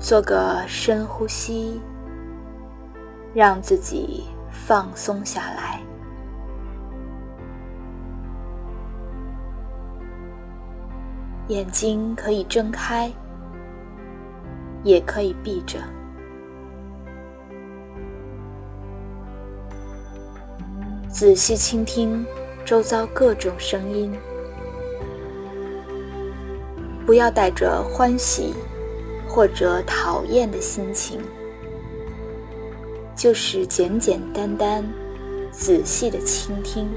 做个深呼吸，让自己放松下来。眼睛可以睁开，也可以闭着。仔细倾听周遭各种声音，不要带着欢喜或者讨厌的心情，就是简简单单、仔细的倾听，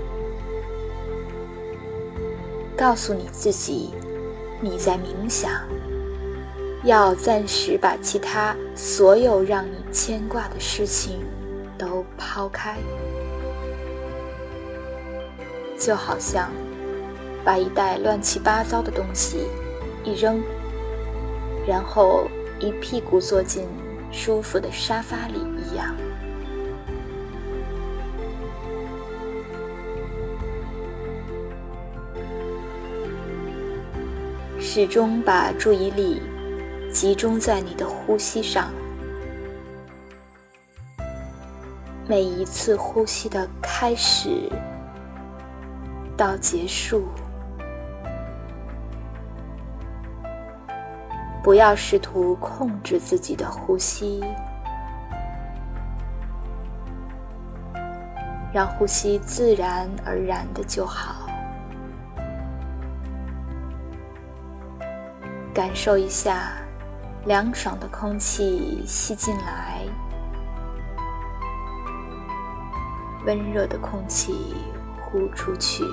告诉你自己。你在冥想，要暂时把其他所有让你牵挂的事情都抛开，就好像把一袋乱七八糟的东西一扔，然后一屁股坐进舒服的沙发里一样。始终把注意力集中在你的呼吸上，每一次呼吸的开始到结束，不要试图控制自己的呼吸，让呼吸自然而然的就好。感受一下凉爽的空气吸进来，温热的空气呼出去，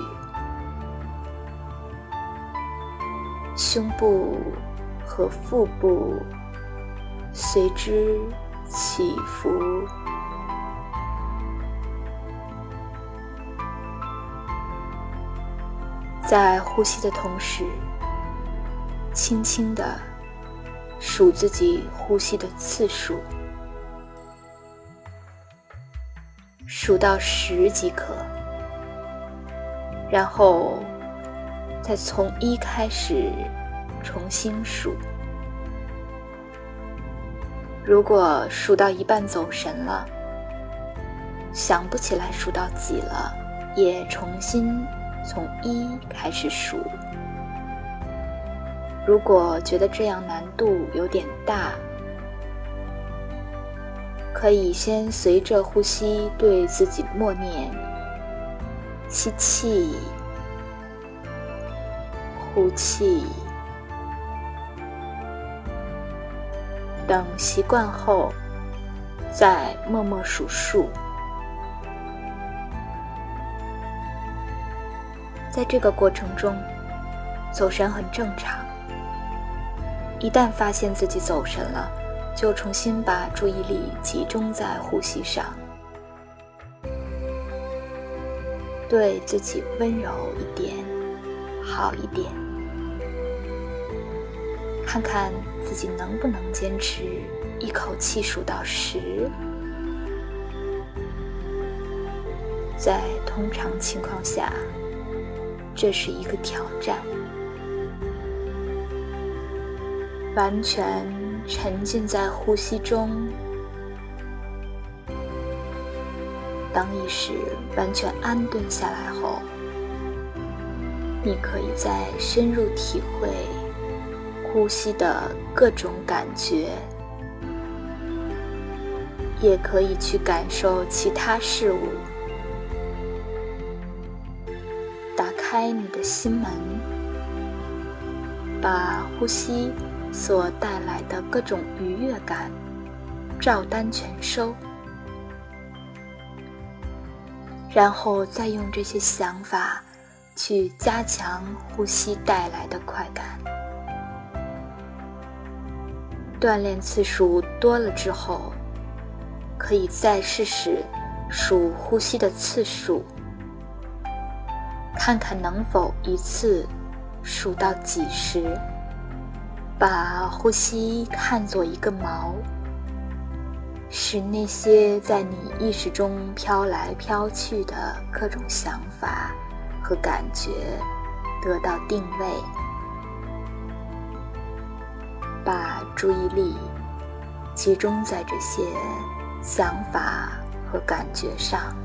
胸部和腹部随之起伏，在呼吸的同时。轻轻的数自己呼吸的次数，数到十即可，然后再从一开始重新数。如果数到一半走神了，想不起来数到几了，也重新从一开始数。如果觉得这样难度有点大，可以先随着呼吸对自己默念：吸气，呼气。等习惯后，再默默数数。在这个过程中，走神很正常。一旦发现自己走神了，就重新把注意力集中在呼吸上，对自己温柔一点，好一点，看看自己能不能坚持一口气数到十。在通常情况下，这是一个挑战。完全沉浸在呼吸中，当意识完全安顿下来后，你可以再深入体会呼吸的各种感觉，也可以去感受其他事物，打开你的心门，把呼吸。所带来的各种愉悦感，照单全收，然后再用这些想法去加强呼吸带来的快感。锻炼次数多了之后，可以再试试数呼吸的次数，看看能否一次数到几十。把呼吸看作一个锚，使那些在你意识中飘来飘去的各种想法和感觉得到定位，把注意力集中在这些想法和感觉上，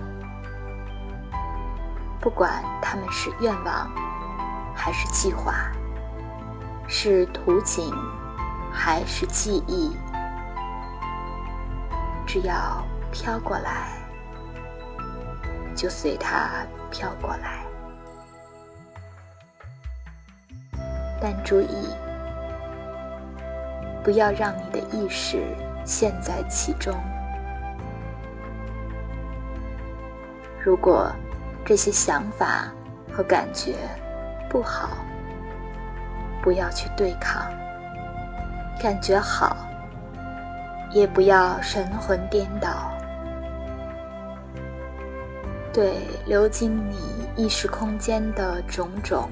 不管他们是愿望还是计划，是图景还是记忆，只要飘过来，就随它飘过来。但注意，不要让你的意识陷在其中。如果这些想法和感觉不好，不要去对抗；感觉好，也不要神魂颠倒。对流经你意识空间的种种。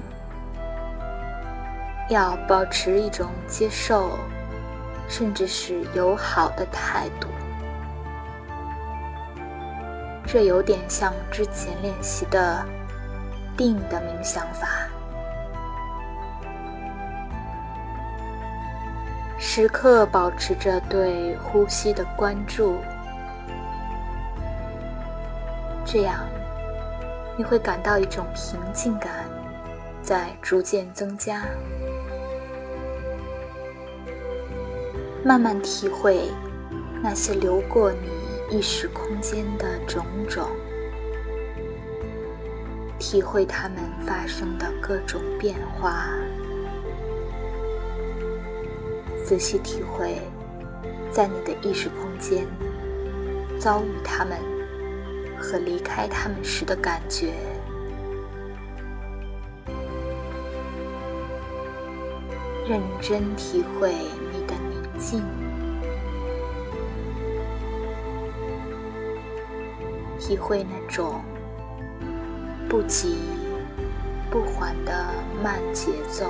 要保持一种接受，甚至是友好的态度。这有点像之前练习的定的冥想法，时刻保持着对呼吸的关注，这样你会感到一种平静感在逐渐增加。慢慢体会那些流过你意识空间的种种，体会它们发生的各种变化，仔细体会在你的意识空间遭遇它们和离开它们时的感觉，认真体会你的。静，体会那种不急不缓的慢节奏。